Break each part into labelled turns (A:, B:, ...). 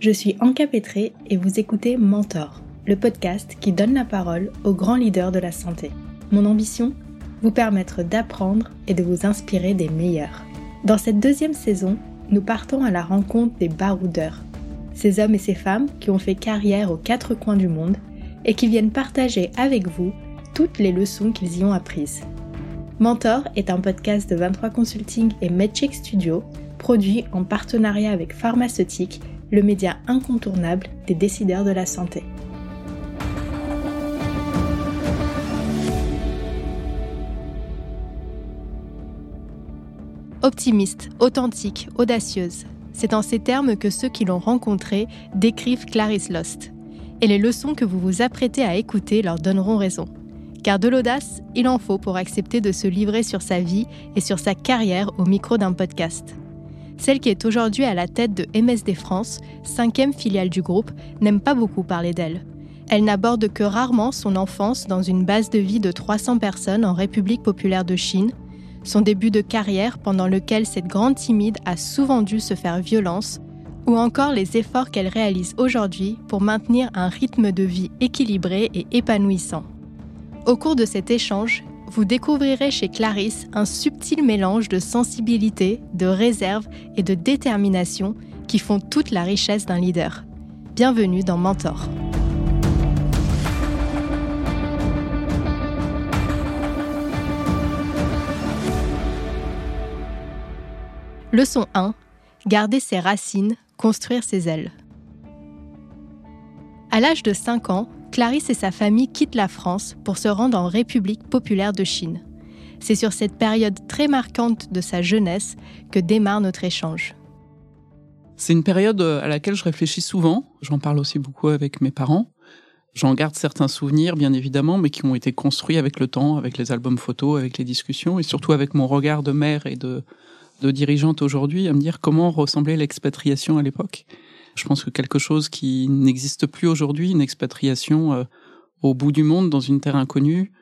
A: Je suis Anka Petré et vous écoutez Mentor, le podcast qui donne la parole aux grands leaders de la santé. Mon ambition Vous permettre d'apprendre et de vous inspirer des meilleurs. Dans cette deuxième saison, nous partons à la rencontre des baroudeurs, ces hommes et ces femmes qui ont fait carrière aux quatre coins du monde et qui viennent partager avec vous toutes les leçons qu'ils y ont apprises. Mentor est un podcast de 23 Consulting et MedCheck Studio, produit en partenariat avec Pharmaceutique le média incontournable des décideurs de la santé. Optimiste, authentique, audacieuse, c'est en ces termes que ceux qui l'ont rencontrée décrivent Clarisse Lost. Et les leçons que vous vous apprêtez à écouter leur donneront raison. Car de l'audace, il en faut pour accepter de se livrer sur sa vie et sur sa carrière au micro d'un podcast. Celle qui est aujourd'hui à la tête de MSD France, cinquième filiale du groupe, n'aime pas beaucoup parler d'elle. Elle n'aborde que rarement son enfance dans une base de vie de 300 personnes en République populaire de Chine, son début de carrière pendant lequel cette grande timide a souvent dû se faire violence, ou encore les efforts qu'elle réalise aujourd'hui pour maintenir un rythme de vie équilibré et épanouissant. Au cours de cet échange, vous découvrirez chez Clarisse un subtil mélange de sensibilité, de réserve et de détermination qui font toute la richesse d'un leader. Bienvenue dans Mentor. Leçon 1. Garder ses racines, construire ses ailes. À l'âge de 5 ans, Clarisse et sa famille quittent la France pour se rendre en République populaire de Chine. C'est sur cette période très marquante de sa jeunesse que démarre notre échange.
B: C'est une période à laquelle je réfléchis souvent. J'en parle aussi beaucoup avec mes parents. J'en garde certains souvenirs, bien évidemment, mais qui ont été construits avec le temps, avec les albums photos, avec les discussions, et surtout avec mon regard de mère et de, de dirigeante aujourd'hui, à me dire comment ressemblait l'expatriation à l'époque. Je pense que quelque chose qui n'existe plus aujourd'hui, une expatriation euh, au bout du monde, dans une terre inconnue.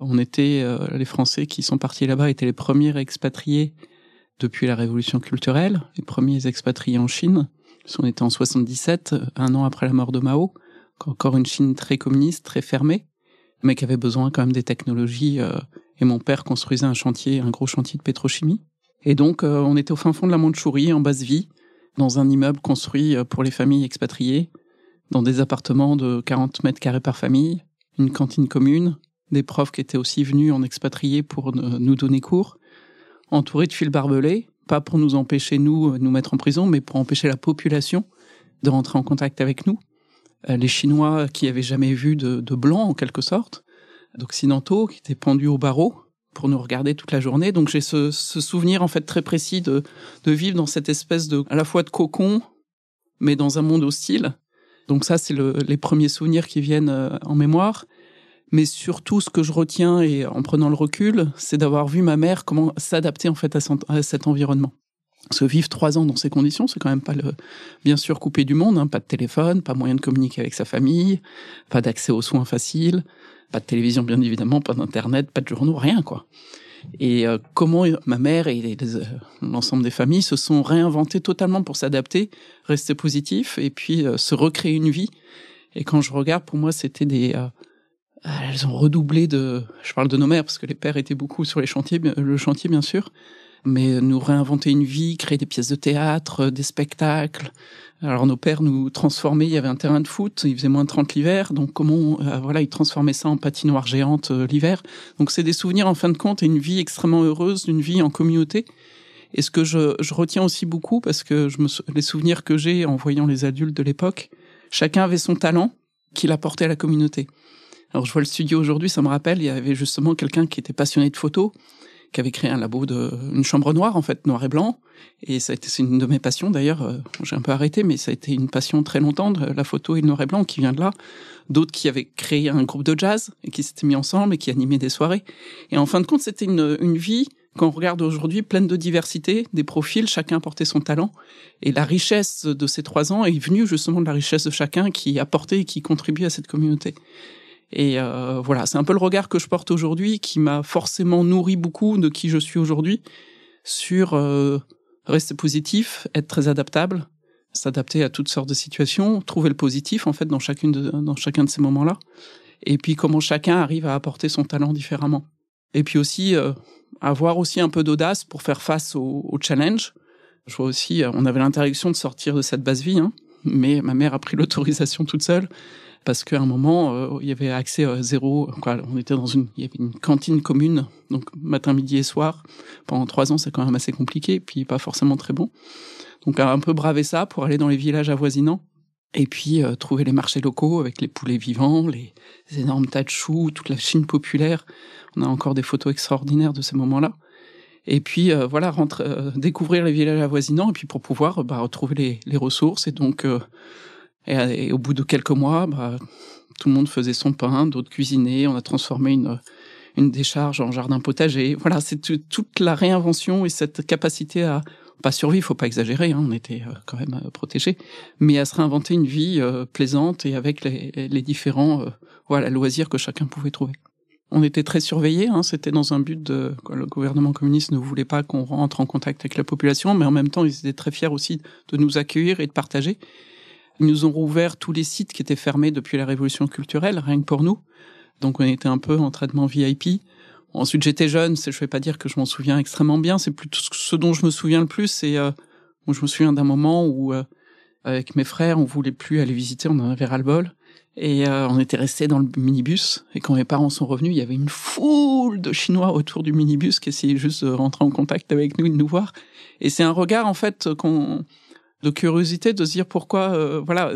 B: On était, euh, les Français qui sont partis là-bas étaient les premiers expatriés depuis la révolution culturelle, les premiers expatriés en Chine. On était en 77, un an après la mort de Mao, encore une Chine très communiste, très fermée, mais qui avait besoin quand même des technologies. Euh, et mon père construisait un chantier, un gros chantier de pétrochimie. Et donc, on était au fin fond de la Mandchourie, en basse vie, dans un immeuble construit euh, pour les familles expatriées, dans des appartements de 40 mètres carrés par famille, une cantine commune, des profs qui étaient aussi venus en expatriés pour nous donner cours, entourés de fils barbelés, pas pour nous empêcher, nous, euh, nous mettre en prison, mais pour empêcher la population de rentrer en contact avec nous. Euh, les Chinois qui avaient jamais vu de, de blancs, en quelque sorte, d'occidentaux, qui étaient pendus au barreau, pour nous regarder toute la journée. Donc j'ai ce, souvenir en fait très précis de, vivre dans cette espèce de à la fois de cocon, mais dans un monde hostile. Donc ça c'est le, les premiers souvenirs qui viennent euh, en mémoire. Mais surtout, ce que je retiens et en prenant le recul, c'est d'avoir vu ma mère comment s'adapter en fait à, cet environnement. Parce que vivre trois ans dans ces conditions, c'est quand même pas le, bien sûr coupé du monde, hein, pas de téléphone, pas moyen de communiquer avec sa famille, pas d'accès aux soins faciles, pas de télévision, bien évidemment, pas d'internet, pas de journaux, rien, quoi. Et euh, comment ma mère et euh, l'ensemble des familles se sont réinventées totalement pour s'adapter, rester positifs et puis euh, se recréer une vie. Et quand je regarde, pour moi, c'était des elles ont redoublé de. Je parle de nos mères parce que les pères étaient beaucoup sur les chantiers, le chantier bien sûr, mais nous réinventer une vie, créer des pièces de théâtre, des spectacles, alors nos pères nous transformaient, il y avait un terrain de foot, il faisait moins de 30 l'hiver, donc comment euh, voilà, ils transformaient ça en patinoire géante euh, l'hiver. Donc c'est des souvenirs en fin de compte et une vie extrêmement heureuse, une vie en communauté. Et ce que je, je retiens aussi beaucoup, parce que je me, les souvenirs que j'ai en voyant les adultes de l'époque, chacun avait son talent qu'il apportait à la communauté. Alors je vois le studio aujourd'hui, ça me rappelle, il y avait justement quelqu'un qui était passionné de photos, qui avait créé un labo de une chambre noire en fait noir et blanc. Et ça c'est une de mes passions d'ailleurs euh, j'ai un peu arrêté mais ça a été une passion très longtemps de la photo et le noir et blanc qui vient de là. D'autres qui avaient créé un groupe de jazz et qui s'étaient mis ensemble et qui animaient des soirées. Et en fin de compte c'était une une vie quand on regarde aujourd'hui pleine de diversité des profils chacun portait son talent. Et la richesse de ces trois ans est venue justement de la richesse de chacun qui apportait et qui contribuait à cette communauté et euh, voilà, c'est un peu le regard que je porte aujourd'hui qui m'a forcément nourri beaucoup de qui je suis aujourd'hui sur euh, rester positif, être très adaptable, s'adapter à toutes sortes de situations, trouver le positif en fait dans chacune de, dans chacun de ces moments-là, et puis comment chacun arrive à apporter son talent différemment. Et puis aussi euh, avoir aussi un peu d'audace pour faire face au, au, challenge. Je vois aussi, euh, on avait l'interdiction de sortir de cette base vie, hein, mais ma mère a pris l'autorisation toute seule parce qu'à un moment euh, il y avait accès à zéro. On était dans une, cantine commune, donc matin, midi et soir. Pendant trois ans, c'est quand même assez compliqué, puis pas forcément très bon. Donc un peu bravé ça pour aller dans les villages avoisinants. Et puis euh, trouver les marchés locaux avec les poulets vivants, les, énormes tas de choux, toute la Chine populaire. On a encore des photos extraordinaires de ces moments-là. Et puis euh, voilà, rentre, euh, découvrir les villages avoisinants et puis pour pouvoir bah, retrouver les, les, ressources. Et donc, et, au bout de quelques mois, bah, tout le monde faisait son pain, d'autres cuisinaient. On a transformé une une décharge en jardin potager. Voilà, c'est toute la réinvention et cette capacité à pas survivre, faut pas exagérer, hein, on était euh, quand même euh, protégés, mais à se réinventer une vie euh, plaisante et avec les, les différents voilà loisirs que chacun pouvait trouver. On était très surveillés, hein, c'était dans un but de le gouvernement communiste ne voulait pas qu'on rentre en contact avec la population, mais en même temps ils étaient très fiers aussi de nous accueillir et de partager. Ils nous ont rouvert tous les sites qui étaient fermés depuis la révolution culturelle, rien que pour nous. Donc on était un peu en traitement VIP. Ensuite, j'étais jeune, je vais pas dire que je m'en souviens extrêmement bien, c'est plutôt ce dont je me souviens le plus, c'est euh, je me souviens d'un moment où euh, avec mes frères, on voulait plus aller visiter, on en avait ras-le-bol et euh, on était resté dans le minibus et quand mes parents sont revenus, il y avait une foule de chinois autour du minibus qui essayaient juste de rentrer en contact avec nous de nous voir et c'est un regard en fait qu'on de curiosité de se dire pourquoi euh, voilà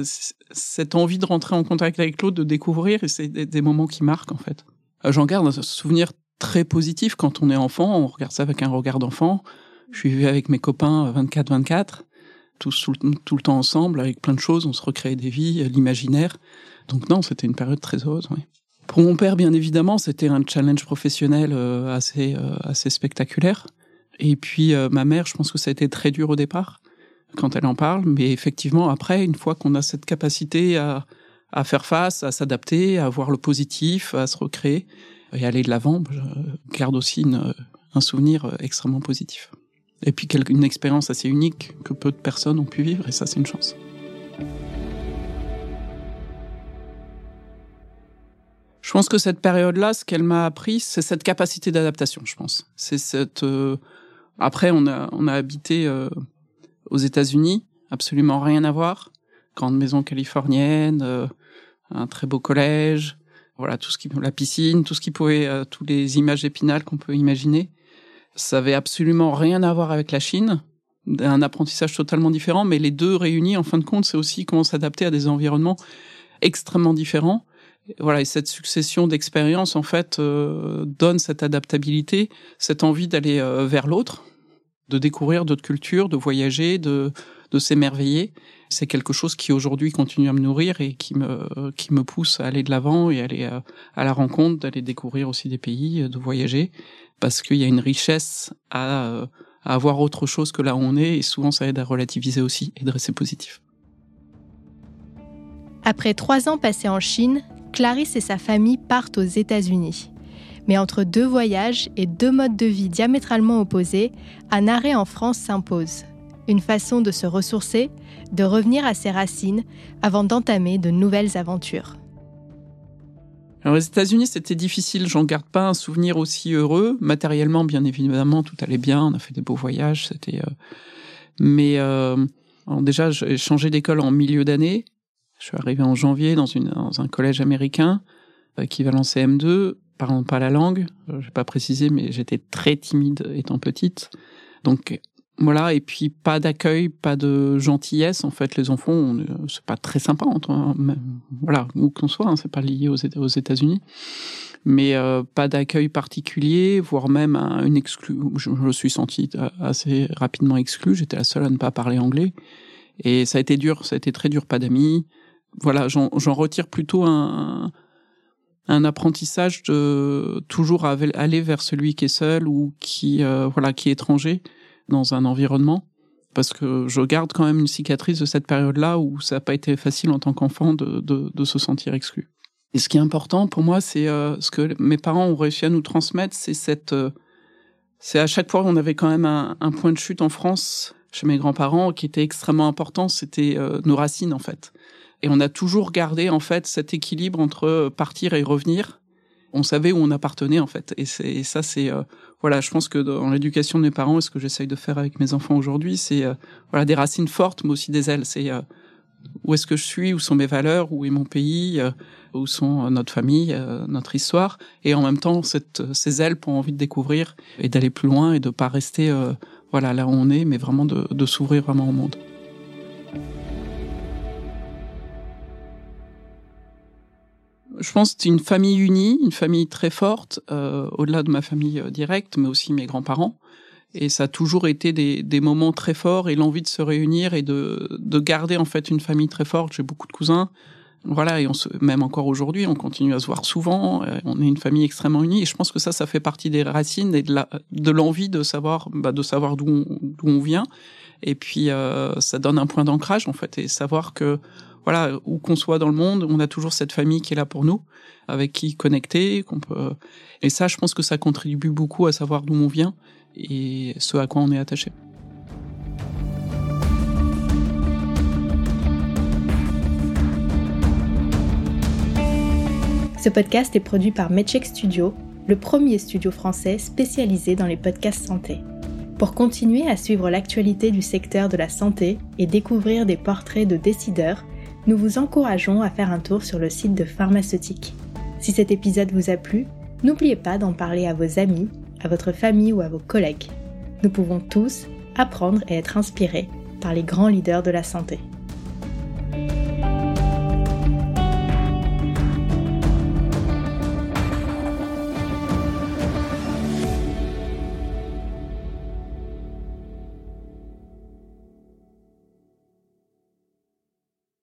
B: cette envie de rentrer en contact avec l'autre de découvrir et c'est des, moments qui marquent en fait euh, j'en garde un souvenir très positif quand on est enfant. On regarde ça avec un regard d'enfant. Je suis avec mes copains 24-24, tous tout, le temps ensemble, avec plein de choses. On se recréait des vies, l'imaginaire. Donc non, c'était une période très heureuse. Oui. Pour mon père, bien évidemment, c'était un challenge professionnel euh, assez euh, assez spectaculaire. Et puis euh, ma mère, je pense que ça a été très dur au départ quand elle en parle, mais effectivement après, une fois qu'on a cette capacité à à faire face, à s'adapter, à voir le positif, à se recréer, et aller de l'avant, je garde aussi une, un souvenir extrêmement positif. Et puis une expérience assez unique que peu de personnes ont pu vivre, et ça c'est une chance. Je pense que cette période-là, ce qu'elle m'a appris, c'est cette capacité d'adaptation. Je pense. C'est cette. Euh... Après, on a on a habité euh, aux États-Unis, absolument rien à voir. Grande maison californienne, euh, un très beau collège, voilà tout ce qui la piscine, tout ce qui pouvait, euh, tous les images épinales qu'on peut imaginer. Ça avait absolument rien à voir avec la Chine, un apprentissage totalement différent, mais les deux réunis, en fin de compte, c'est aussi comment s'adapter à des environnements extrêmement différents. Voilà, et cette succession d'expériences, en fait, euh, donne cette adaptabilité, cette envie d'aller vers l'autre, de découvrir d'autres cultures, de voyager, de, de s'émerveiller c'est quelque chose qui aujourd'hui continue à me nourrir et qui me qui me pousse à aller de l'avant et aller à, à la rencontre, d'aller découvrir aussi des pays, de voyager, parce qu'il y a une richesse à, à avoir autre chose que là où on est et souvent ça aide à relativiser aussi et de rester positif.
A: Après trois ans passés en Chine, Clarisse et sa famille partent aux États-Unis. Mais entre deux voyages et deux modes de vie diamétralement opposés, un arrêt en France s'impose une façon de se ressourcer, de revenir à ses racines avant d'entamer de nouvelles aventures.
B: Alors, aux États-Unis, c'était difficile. J'en garde pas un souvenir aussi heureux. Matériellement, bien évidemment, tout allait bien. On a fait des beaux voyages. C'était, euh... mais euh... Déjà, j'ai changé d'école en milieu d'année. Je suis arrivé en janvier dans, une, dans un collège américain, équivalent CM2, parlant pas la langue. Je vais pas préciser, mais j'étais très timide étant petite. Donc, voilà, et puis pas d'accueil, pas de gentillesse. En fait, les enfants, c'est pas très sympa. voilà, où qu'on soit, hein, c'est pas lié aux, États-Unis, mais euh, pas d'accueil particulier, voire même une exclu. Je me suis senti assez rapidement exclu. J'étais la seule à ne pas parler anglais, et ça a été dur. Ça a été très dur. Pas d'amis. Voilà, j'en retire plutôt un, un apprentissage de toujours aller vers celui qui est seul ou qui euh, voilà qui est étranger dans un environnement parce que je garde quand même une cicatrice de cette période-là où ça n'a pas été facile en tant qu'enfant de, de, de, se sentir exclu. Et ce qui est important pour moi, c'est euh, ce que mes parents ont réussi à nous transmettre, c'est cette, euh, c'est à chaque fois on avait quand même un, un, point de chute en France. chez mes grands-parents qui était extrêmement important, c'était nos racines en fait. Et on a toujours gardé en fait cet équilibre entre partir et revenir. On savait où on appartenait en fait. Et, et ça, c'est voilà, je pense que dans l'éducation de mes parents, et ce que j'essaye de faire avec mes enfants aujourd'hui, c'est voilà des racines fortes, mais aussi des ailes. C'est où est-ce que je suis, où sont mes valeurs, où est mon pays, euh, où sont euh, notre famille, euh, notre histoire, et en même temps ces ailes pour envie de découvrir et d'aller plus loin et de pas rester voilà là où on est, mais vraiment de, de s'ouvrir vraiment au monde. Je pense que c'est une famille unie, une famille très forte, au-delà de ma famille directe, mais aussi mes grands-parents. Et ça a toujours été des, des moments très forts et l'envie de se réunir et de, de garder en fait une famille très forte. J'ai beaucoup de cousins. Voilà, et on se, même encore aujourd'hui, on continue à se voir souvent. Euh, on est une famille extrêmement unie, et je pense que ça, ça fait partie des racines et de la, de l'envie de savoir, bah, de savoir d'où on, on vient. Et puis, euh, ça donne un point d'ancrage en fait, et savoir que voilà, où qu'on soit dans le monde, on a toujours cette famille qui est là pour nous, avec qui connecter, qu'on peut. Et ça, je pense que ça contribue beaucoup à savoir d'où on vient et ce à quoi on est attaché.
A: Ce podcast est produit par MedCheck Studio, le premier studio français spécialisé dans les podcasts santé. Pour continuer à suivre l'actualité du secteur de la santé et découvrir des portraits de décideurs, nous vous encourageons à faire un tour sur le site de Pharmaceutique. Si cet épisode vous a plu, n'oubliez pas d'en parler à vos amis à votre famille ou à vos collègues. Nous pouvons tous apprendre et être inspirés par les grands leaders de la santé.